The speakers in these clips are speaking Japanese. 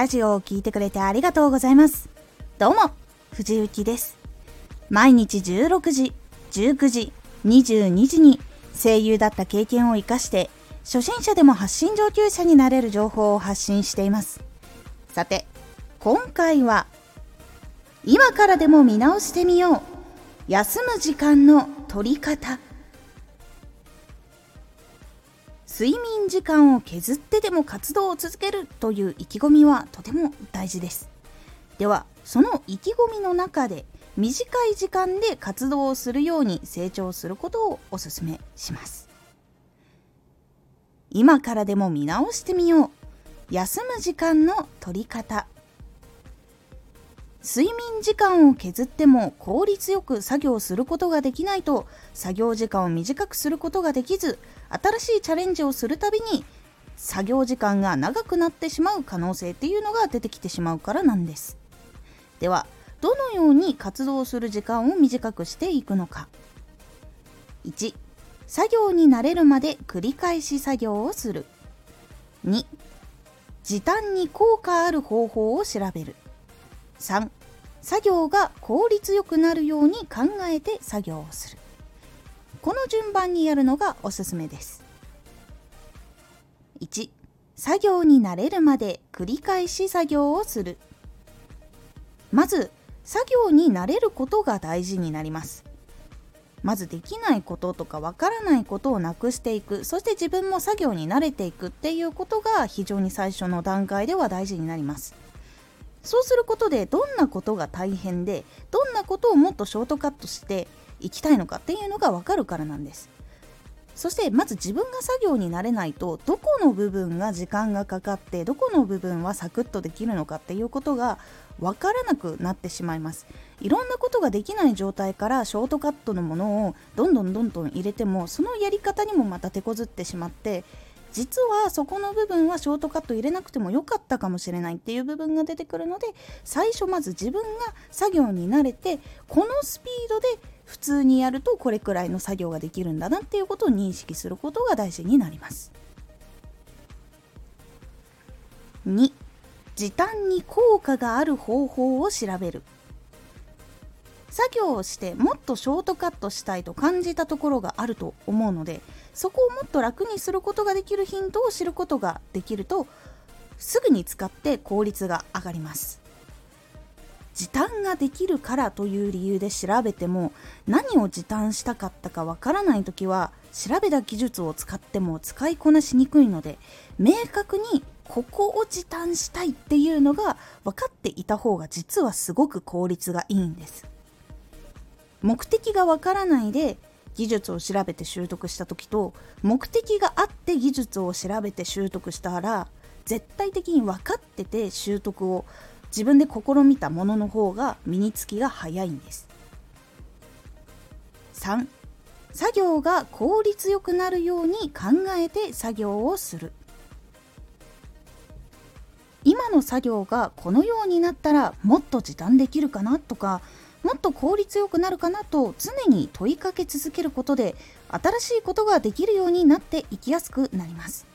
ラジオを聴いてくれてありがとうございます。どうも、藤幸です。毎日16時、19時、22時に声優だった経験を活かして、初心者でも発信上級者になれる情報を発信しています。さて、今回は、今からでも見直してみよう。休む時間の取り方。睡眠時間を削ってでも活動を続けるという意気込みはとても大事です。ではその意気込みの中で短い時間で活動をするように成長することをおすすめします。今からでも見直してみよう。休む時間の取り方。睡眠時間を削っても効率よく作業することができないと作業時間を短くすることができず新しいチャレンジをするたびに作業時間が長くなってしまう可能性っていうのが出てきてしまうからなんです。ではどのように活動する時間を短くしていくのか。1作業に慣れるまで繰り返し作業をする。2時短に効果ある方法を調べる。3作業が効率よくなるように考えて作業をする。この順番にやるのがおすすめです。1作業に慣れるまで繰り返し作業をする。まず作業に慣れることが大事になります。まずできないこととかわからないことをなくしていく。そして自分も作業に慣れていくっていうことが非常に最初の段階では大事になります。そうすることでどんなことが大変でどんなことをもっとショートカットしていきたいのかっていうのが分かるからなんです。そしてまず自分が作業になれないとどこの部分が時間がかかってどこの部分はサクッとできるのかっていうことが分からなくなってしまいます。いろんなことができない状態からショートカットのものをどんどんどんどん入れてもそのやり方にもまた手こずってしまって実はそこの部分はショートカット入れなくてもよかったかもしれないっていう部分が出てくるので最初まず自分が作業に慣れてこのスピードで普通にやるとこれくらいの作業ができるんだなっていうことを認識することが大事になります。2時短に効果がある方法を調べる。作業をしてもっとショートカットしたいと感じたところがあると思うのでそこをもっと楽にすることができるヒントを知ることができるとすぐに使って効率が上がります。時短ができるからという理由で調べても何を時短したかったかわからない時は調べた技術を使っても使いこなしにくいので明確にここを時短したいっていうのが分かっていた方が実はすごく効率がいいんです。目的がわからないで技術を調べて習得した時と目的があって技術を調べて習得したら絶対的に分かってて習得を自分で試みたものの方が身につきが早いんです。3作業が効率よくなるように考えて作業をする。今の作業がこのようになったらもっと時短できるかなとかもっと効率よくなるかなと常に問いかけ続けることで新しいことができるようになっていきやすくなります。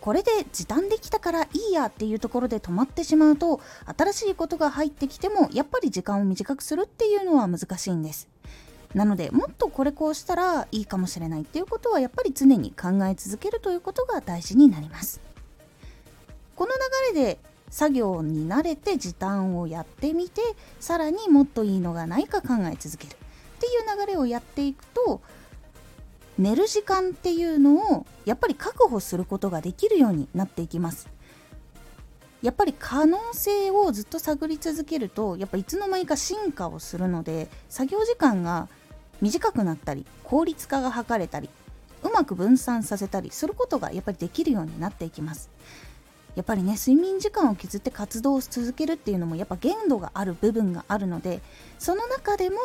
これで時短できたからいいやっていうところで止まってしまうと新しいことが入ってきてもやっぱり時間を短くするっていうのは難しいんです。なのでもっとこれこうしたらいいかもしれないっていうことはやっぱり常に考え続けるということが大事になります。この流れで作業に慣れて時短をやってみてさらにもっといいのがないか考え続ける。っていう流れをやっていくと寝る時間っていうのをやっぱり確保することができるようになっていきます。やっぱり可能性をずっと探り続けるとやっぱいつの間にか進化をするので作業時間が短くなったり効率化が図れたりうまく分散させたりすることがやっぱりできるようになっていきます。やっぱりね睡眠時間を削って活動を続けるっていうのもやっぱ限度がある部分があるのでその中でも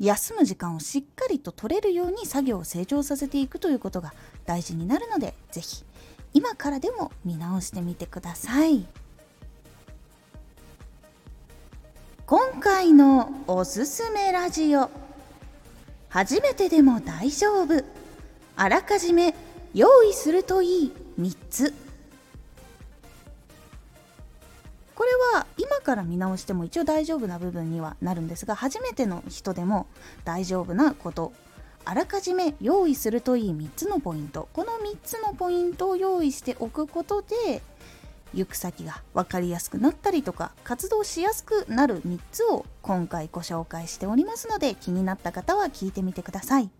休む時間をしっかりと取れるように作業を成長させていくということが大事になるので是非今からでも見直してみてください。今回のおすすめラジオ。初めてでも大丈夫。あらかじめ用意するといい3つ。これは今から見直しても一応大丈夫な部分にはなるんですが初めての人でも大丈夫なことあらかじめ用意するといい3つのポイント。この3つのポイントを用意しておくことで行く先が分かりやすくなったりとか活動しやすくなる3つを今回ご紹介しておりますので気になった方は聞いてみてください。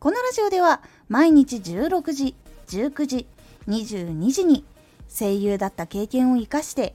このラジオでは毎日16時19時22時に声優だった経験を生かして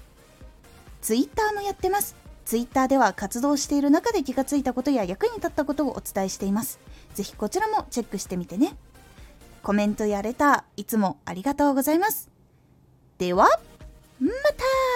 ツイッターもやってます。ツイッターでは活動している中で気がついたことや役に立ったことをお伝えしています。ぜひこちらもチェックしてみてね。コメントやレターいつもありがとうございます。ではまた!